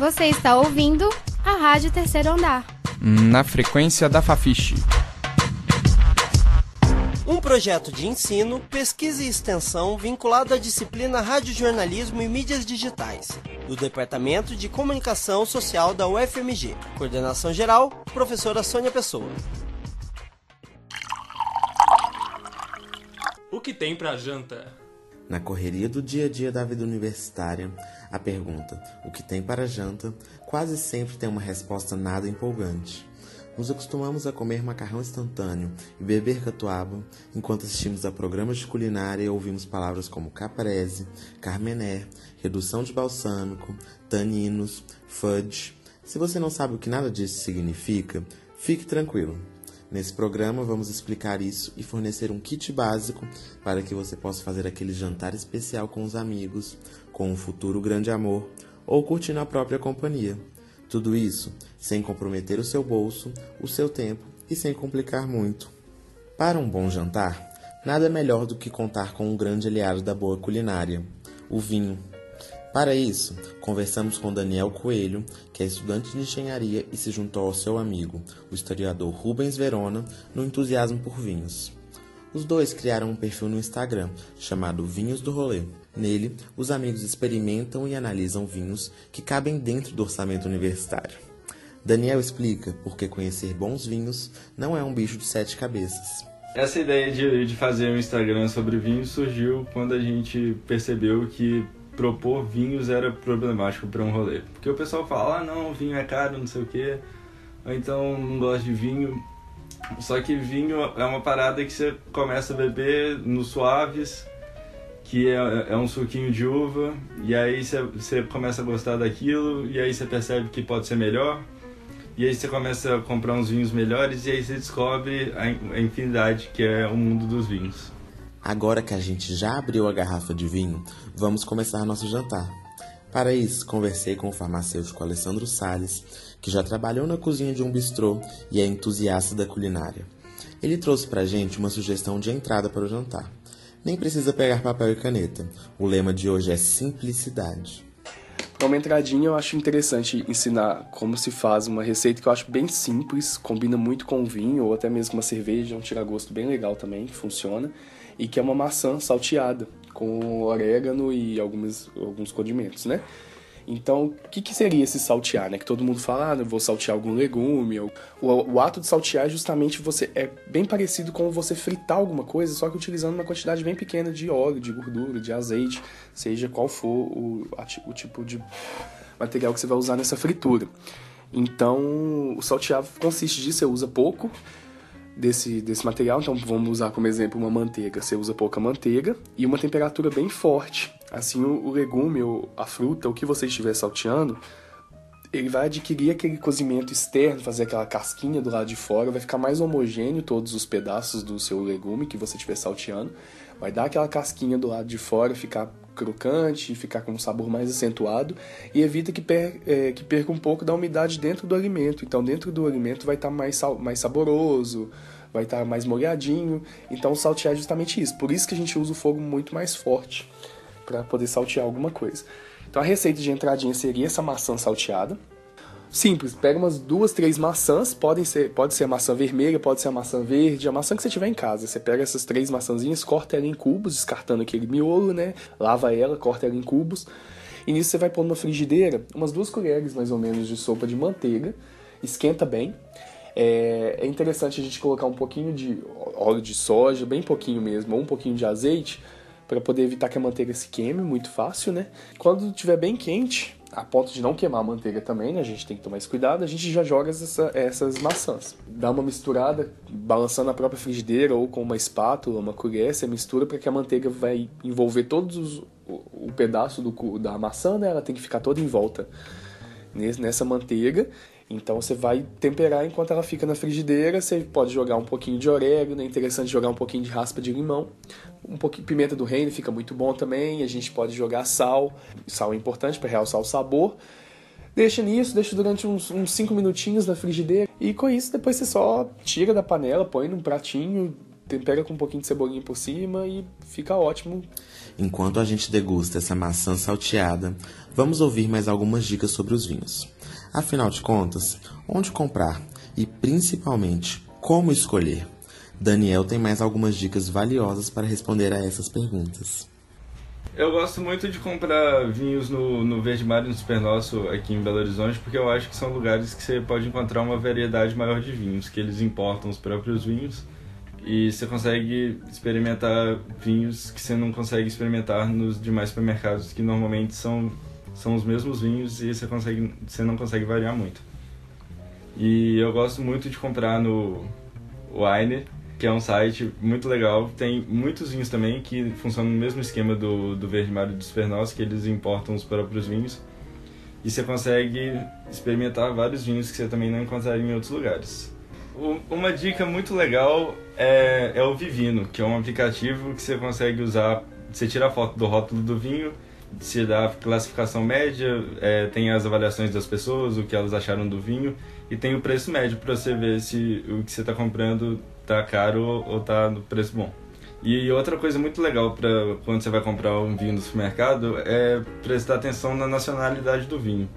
Você está ouvindo a Rádio Terceiro Andar. Na frequência da Fafiche. Um projeto de ensino, pesquisa e extensão vinculado à disciplina Radiojornalismo e Mídias Digitais, do Departamento de Comunicação Social da UFMG. Coordenação geral, professora Sônia Pessoa. O que tem pra janta? Na correria do dia a dia da vida universitária, a pergunta o que tem para janta quase sempre tem uma resposta nada empolgante. Nos acostumamos a comer macarrão instantâneo e beber catuaba enquanto assistimos a programas de culinária e ouvimos palavras como caprese, carmené, redução de balsâmico, taninos, fudge. Se você não sabe o que nada disso significa, fique tranquilo. Nesse programa vamos explicar isso e fornecer um kit básico para que você possa fazer aquele jantar especial com os amigos, com um futuro grande amor ou curtindo a própria companhia. Tudo isso sem comprometer o seu bolso, o seu tempo e sem complicar muito. Para um bom jantar, nada melhor do que contar com um grande aliado da boa culinária, o vinho. Para isso, conversamos com Daniel Coelho, que é estudante de engenharia e se juntou ao seu amigo, o historiador Rubens Verona, no entusiasmo por vinhos. Os dois criaram um perfil no Instagram chamado Vinhos do Rolê. Nele, os amigos experimentam e analisam vinhos que cabem dentro do orçamento universitário. Daniel explica por que conhecer bons vinhos não é um bicho de sete cabeças. Essa ideia de, de fazer um Instagram sobre vinhos surgiu quando a gente percebeu que propor vinhos era problemático para um rolê. Porque o pessoal fala, ah não, vinho é caro, não sei o quê, ou então não gosto de vinho. Só que vinho é uma parada que você começa a beber nos suaves, que é, é um suquinho de uva, e aí você, você começa a gostar daquilo, e aí você percebe que pode ser melhor, e aí você começa a comprar uns vinhos melhores, e aí você descobre a, a infinidade que é o mundo dos vinhos. Agora que a gente já abriu a garrafa de vinho, vamos começar nosso jantar. Para isso, conversei com o farmacêutico Alessandro Sales, que já trabalhou na cozinha de um bistrô e é entusiasta da culinária. Ele trouxe pra gente uma sugestão de entrada para o jantar. Nem precisa pegar papel e caneta. O lema de hoje é simplicidade. Para uma entradinha, eu acho interessante ensinar como se faz uma receita que eu acho bem simples, combina muito com vinho ou até mesmo uma cerveja, um tira-gosto bem legal também, que funciona e que é uma maçã salteada com orégano e alguns, alguns condimentos, né? Então, o que, que seria esse saltear, né? Que todo mundo fala, ah, eu vou saltear algum legume. O, o, ato de saltear é justamente você é bem parecido com você fritar alguma coisa, só que utilizando uma quantidade bem pequena de óleo, de gordura, de azeite, seja qual for o, o tipo de material que você vai usar nessa fritura. Então, o saltear consiste disso, você usa pouco, desse, desse material. Então vamos usar como exemplo uma manteiga. Você usa pouca manteiga e uma temperatura bem forte. Assim o, o legume, ou a fruta, o que você estiver salteando, ele vai adquirir aquele cozimento externo, fazer aquela casquinha do lado de fora, vai ficar mais homogêneo todos os pedaços do seu legume que você estiver salteando. Vai dar aquela casquinha do lado de fora, ficar crocante, ficar com um sabor mais acentuado e evita que, per, é, que perca um pouco da umidade dentro do alimento. Então, dentro do alimento vai estar tá mais, mais saboroso, vai estar tá mais molhadinho. Então, saltear é justamente isso. Por isso que a gente usa o fogo muito mais forte para poder saltear alguma coisa. Então, a receita de entradinha seria essa maçã salteada. Simples, pega umas duas, três maçãs, podem ser, pode ser a maçã vermelha, pode ser a maçã verde, a maçã que você tiver em casa. Você pega essas três maçãzinhas, corta ela em cubos, descartando aquele miolo, né? Lava ela, corta ela em cubos. E nisso você vai pôr numa frigideira umas duas colheres mais ou menos de sopa de manteiga, esquenta bem. É, é interessante a gente colocar um pouquinho de óleo de soja, bem pouquinho mesmo, ou um pouquinho de azeite, para poder evitar que a manteiga se queime, muito fácil, né? Quando estiver bem quente, a ponto de não queimar a manteiga também, né? A gente tem que tomar esse cuidado. A gente já joga essa, essas maçãs. Dá uma misturada, balançando a própria frigideira ou com uma espátula, uma colher, você mistura para que a manteiga vai envolver todos os, o, o pedaço do, da maçã, né? Ela tem que ficar toda em volta nessa manteiga então você vai temperar enquanto ela fica na frigideira. Você pode jogar um pouquinho de orégano, é interessante jogar um pouquinho de raspa de limão. Um pouquinho pimenta do reino fica muito bom também. A gente pode jogar sal. Sal é importante para realçar o sabor. Deixa nisso, deixa durante uns 5 minutinhos na frigideira. E com isso, depois você só tira da panela, põe num pratinho, tempera com um pouquinho de cebolinha por cima e fica ótimo. Enquanto a gente degusta essa maçã salteada, vamos ouvir mais algumas dicas sobre os vinhos. Afinal de contas, onde comprar e principalmente como escolher? Daniel tem mais algumas dicas valiosas para responder a essas perguntas. Eu gosto muito de comprar vinhos no, no Verde Mar e no Super Nosso aqui em Belo Horizonte, porque eu acho que são lugares que você pode encontrar uma variedade maior de vinhos, que eles importam os próprios vinhos e você consegue experimentar vinhos que você não consegue experimentar nos demais supermercados, que normalmente são, são os mesmos vinhos e você, consegue, você não consegue variar muito. E eu gosto muito de comprar no Wine, que é um site muito legal. Tem muitos vinhos também que funcionam no mesmo esquema do, do Verde Mar e do Supernoss, que eles importam os próprios vinhos. E você consegue experimentar vários vinhos que você também não encontraria em outros lugares. Uma dica muito legal é, é o Vivino, que é um aplicativo que você consegue usar. Você tira a foto do rótulo do vinho, se dá a classificação média, é, tem as avaliações das pessoas, o que elas acharam do vinho, e tem o preço médio para você ver se o que você está comprando tá caro ou tá no preço bom. E outra coisa muito legal para quando você vai comprar um vinho no supermercado é prestar atenção na nacionalidade do vinho.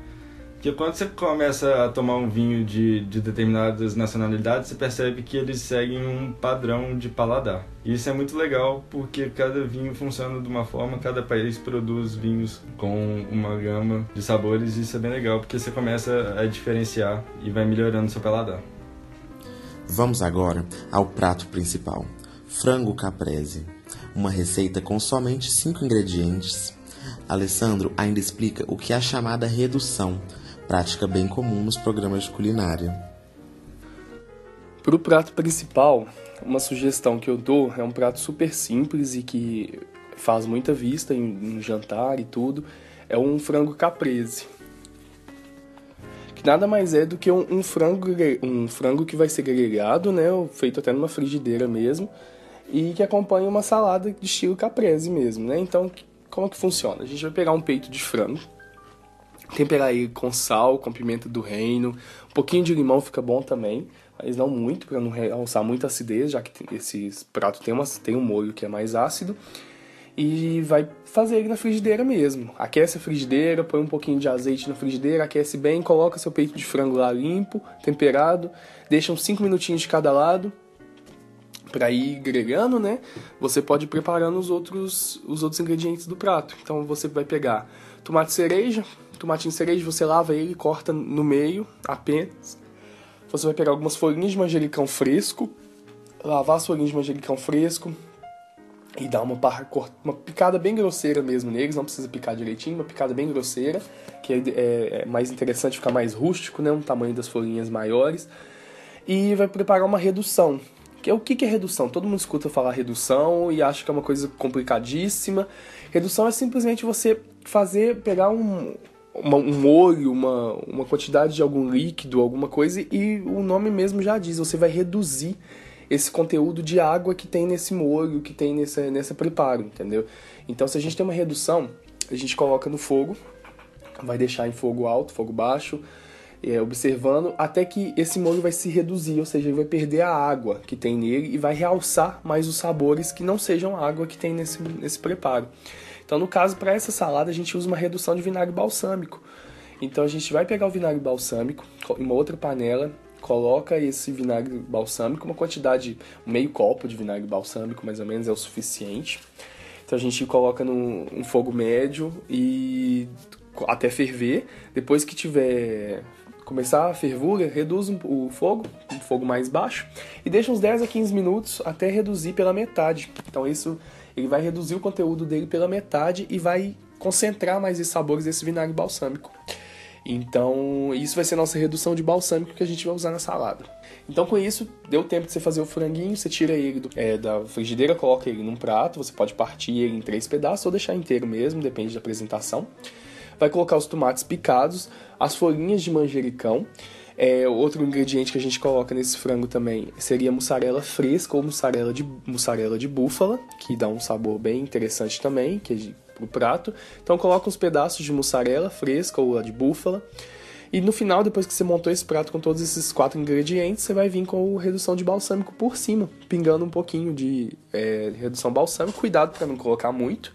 Porque quando você começa a tomar um vinho de, de determinadas nacionalidades, você percebe que eles seguem um padrão de paladar. E isso é muito legal porque cada vinho funciona de uma forma, cada país produz vinhos com uma gama de sabores e isso é bem legal porque você começa a diferenciar e vai melhorando seu paladar. Vamos agora ao prato principal: frango caprese. Uma receita com somente cinco ingredientes. Alessandro ainda explica o que é a chamada redução prática bem comum nos programas de culinária. Para o prato principal, uma sugestão que eu dou é um prato super simples e que faz muita vista em, jantar e tudo, é um frango caprese. Que nada mais é do que um, um frango, um frango que vai ser grelhado, né, feito até numa frigideira mesmo, e que acompanha uma salada de estilo caprese mesmo, né? Então, como que funciona? A gente vai pegar um peito de frango, temperar ele com sal, com pimenta do reino, um pouquinho de limão fica bom também, mas não muito, para não realçar muita acidez, já que esse prato tem, uma, tem um molho que é mais ácido. E vai fazer ele na frigideira mesmo. Aquece a frigideira, põe um pouquinho de azeite na frigideira, aquece bem, coloca seu peito de frango lá limpo, temperado, deixa uns 5 minutinhos de cada lado para ir grelhando, né? Você pode ir preparando os outros, os outros ingredientes do prato. Então você vai pegar tomate cereja, tomatinho cereja, você lava ele, corta no meio apenas. Você vai pegar algumas folhinhas de manjericão fresco, lavar as folhinhas de manjericão fresco e dar uma, uma picada bem grosseira mesmo neles, não precisa picar direitinho, uma picada bem grosseira, que é, é, é mais interessante ficar mais rústico, né, um tamanho das folhinhas maiores. E vai preparar uma redução, é o que é redução? Todo mundo escuta falar redução e acha que é uma coisa complicadíssima. Redução é simplesmente você fazer, pegar um, uma, um molho, uma, uma quantidade de algum líquido, alguma coisa, e o nome mesmo já diz, você vai reduzir esse conteúdo de água que tem nesse molho, que tem nesse, nesse preparo, entendeu? Então, se a gente tem uma redução, a gente coloca no fogo, vai deixar em fogo alto, fogo baixo, é, observando até que esse molho vai se reduzir, ou seja, ele vai perder a água que tem nele e vai realçar mais os sabores que não sejam água que tem nesse, nesse preparo. Então, no caso, para essa salada, a gente usa uma redução de vinagre balsâmico. Então, a gente vai pegar o vinagre balsâmico em uma outra panela, coloca esse vinagre balsâmico, uma quantidade, meio copo de vinagre balsâmico, mais ou menos, é o suficiente. Então, a gente coloca num um fogo médio e até ferver. Depois que tiver começar a fervura, reduz o fogo, um fogo mais baixo, e deixa uns 10 a 15 minutos até reduzir pela metade. Então isso ele vai reduzir o conteúdo dele pela metade e vai concentrar mais os sabores desse vinagre balsâmico. Então, isso vai ser nossa redução de balsâmico que a gente vai usar na salada. Então, com isso, deu tempo de você fazer o franguinho, você tira ele do, é, da frigideira, coloca ele num prato, você pode partir ele em três pedaços ou deixar inteiro mesmo, depende da apresentação. Vai colocar os tomates picados, as folhinhas de manjericão, é, outro ingrediente que a gente coloca nesse frango também seria mussarela fresca ou mussarela de, mussarela de búfala, que dá um sabor bem interessante também, que é pro prato. Então coloca uns pedaços de mussarela fresca ou de búfala E no final, depois que você montou esse prato com todos esses quatro ingredientes, você vai vir com redução de balsâmico por cima, pingando um pouquinho de é, redução balsâmica. Cuidado para não colocar muito,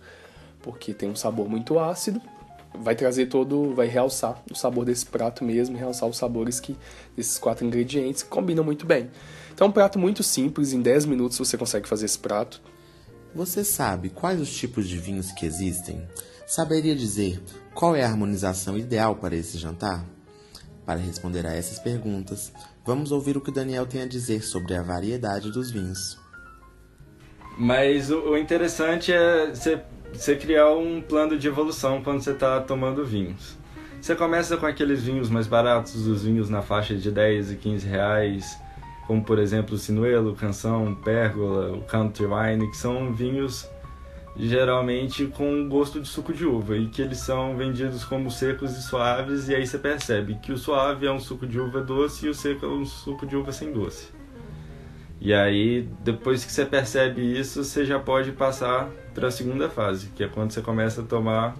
porque tem um sabor muito ácido. Vai trazer todo, vai realçar o sabor desse prato mesmo, realçar os sabores que desses quatro ingredientes combinam muito bem. Então, é um prato muito simples, em 10 minutos você consegue fazer esse prato. Você sabe quais os tipos de vinhos que existem? Saberia dizer qual é a harmonização ideal para esse jantar? Para responder a essas perguntas, vamos ouvir o que Daniel tem a dizer sobre a variedade dos vinhos. Mas o, interessante é você criar um plano de evolução quando você está tomando vinhos. Você começa com aqueles vinhos mais baratos, os vinhos na faixa de 10 e 15 reais, como por exemplo o Sinuelo, Canção, Pérgola, o Country Wine, que são vinhos geralmente com gosto de suco de uva e que eles são vendidos como secos e suaves e aí você percebe que o suave é um suco de uva doce e o seco é um suco de uva sem doce. E aí depois que você percebe isso, você já pode passar para a segunda fase, que é quando você começa a tomar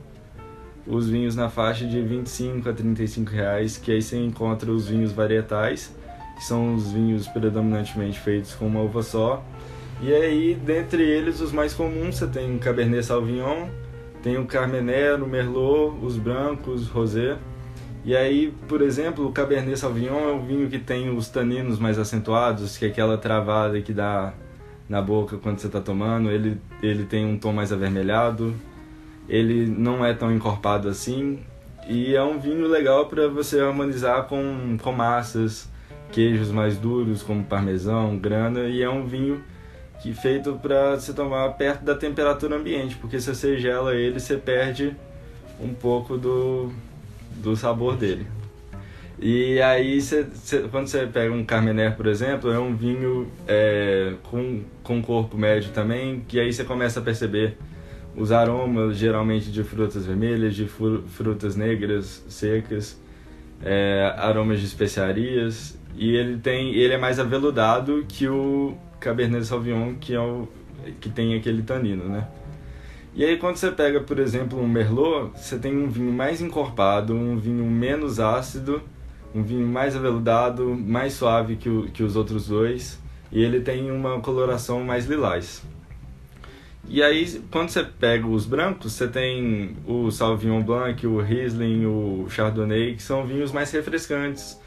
os vinhos na faixa de 25 a 35 reais, que aí você encontra os vinhos varietais, que são os vinhos predominantemente feitos com uma uva só e aí, dentre eles, os mais comuns, você tem o Cabernet Sauvignon, tem o Carmener, o Merlot, os brancos, rosé. E aí, por exemplo, o Cabernet Sauvignon é o vinho que tem os taninos mais acentuados, que é aquela travada que dá na boca quando você está tomando. Ele, ele tem um tom mais avermelhado, ele não é tão encorpado assim. E é um vinho legal para você harmonizar com, com massas, queijos mais duros, como parmesão, grana. E é um vinho que feito para se tomar perto da temperatura ambiente, porque se você gela ele, você perde um pouco do, do sabor dele. E aí, você, você, quando você pega um Carmener, por exemplo, é um vinho é, com, com corpo médio também, que aí você começa a perceber os aromas, geralmente de frutas vermelhas, de frutas negras, secas, é, aromas de especiarias, e ele tem ele é mais aveludado que o Cabernet Sauvignon, que é o que tem aquele tanino, né? E aí quando você pega, por exemplo, um Merlot, você tem um vinho mais encorpado, um vinho menos ácido, um vinho mais aveludado, mais suave que, o, que os outros dois, e ele tem uma coloração mais lilás. E aí, quando você pega os brancos, você tem o Sauvignon Blanc, o Riesling, o Chardonnay, que são vinhos mais refrescantes,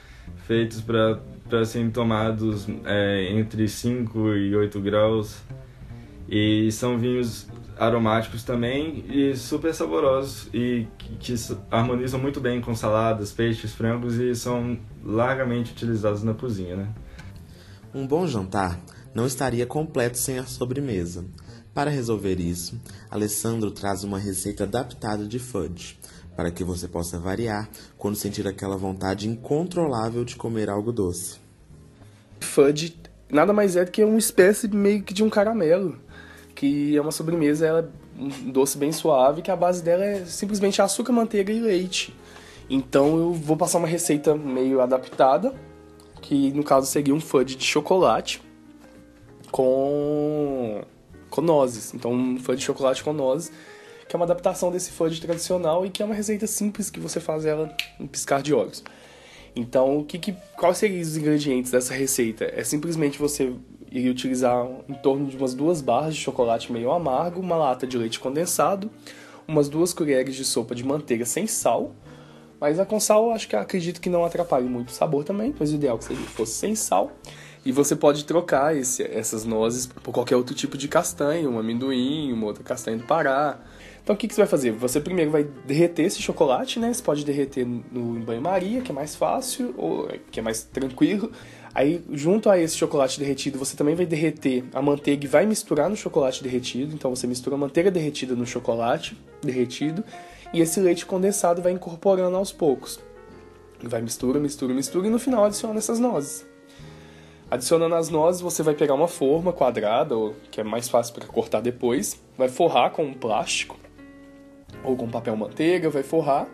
feitos para serem tomados é, entre 5 e 8 graus. E são vinhos aromáticos também e super saborosos e que, que, harmonizam muito bem com saladas, peixes, frangos e são largamente utilizados na cozinha, né? Um bom jantar não estaria completo sem a sobremesa. Para resolver isso, Alessandro traz uma receita adaptada de fudge, para que você possa variar quando sentir aquela vontade incontrolável de comer algo doce. Fudge nada mais é do que uma espécie meio que de um caramelo, que é uma sobremesa, ela é um doce bem suave, que a base dela é simplesmente açúcar, manteiga e leite. Então eu vou passar uma receita meio adaptada, que no caso seria um fudge de chocolate com com nozes. Então um fudge de chocolate com nozes que é uma adaptação desse fudge tradicional e que é uma receita simples que você faz ela em piscar de olhos. Então, o que, que quais seriam os ingredientes dessa receita? É simplesmente você iria utilizar em torno de umas duas barras de chocolate meio amargo, uma lata de leite condensado, umas duas colheres de sopa de manteiga sem sal, mas a com sal acho que acredito que não atrapalhe muito o sabor também, mas o ideal é que seria fosse sem sal. E você pode trocar esse, essas nozes por qualquer outro tipo de castanha, um amendoim, uma outra castanha do Pará, então o que, que você vai fazer? Você primeiro vai derreter esse chocolate, né? Você pode derreter no banho-maria, que é mais fácil, ou que é mais tranquilo. Aí, junto a esse chocolate derretido, você também vai derreter a manteiga e vai misturar no chocolate derretido. Então você mistura a manteiga derretida no chocolate derretido e esse leite condensado vai incorporando aos poucos. Vai mistura, mistura, mistura e no final adiciona essas nozes. Adicionando as nozes, você vai pegar uma forma quadrada, que é mais fácil para cortar depois, vai forrar com um plástico ou com papel manteiga, vai forrar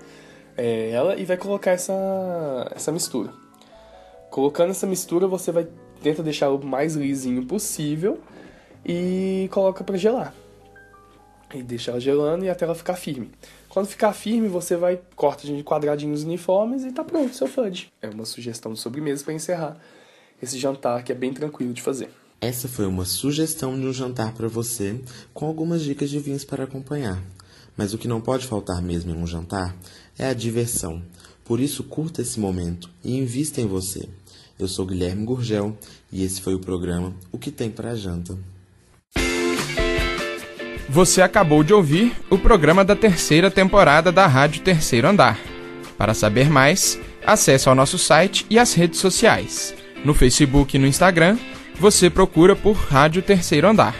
é, ela e vai colocar essa, essa mistura. Colocando essa mistura, você vai tenta deixar o mais lisinho possível e coloca para gelar. E deixa ela gelando e até ela ficar firme. Quando ficar firme, você vai, corta de quadradinhos uniformes e tá pronto, seu fudge. É uma sugestão de sobremesa para encerrar esse jantar que é bem tranquilo de fazer. Essa foi uma sugestão de um jantar para você, com algumas dicas de vinhos para acompanhar. Mas o que não pode faltar mesmo em um jantar é a diversão. Por isso, curta esse momento e invista em você. Eu sou Guilherme Gurgel e esse foi o programa O que tem para janta. Você acabou de ouvir o programa da terceira temporada da Rádio Terceiro Andar. Para saber mais, acesse ao nosso site e as redes sociais. No Facebook e no Instagram, você procura por Rádio Terceiro Andar.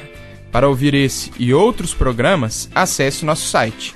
Para ouvir esse e outros programas, acesse nosso site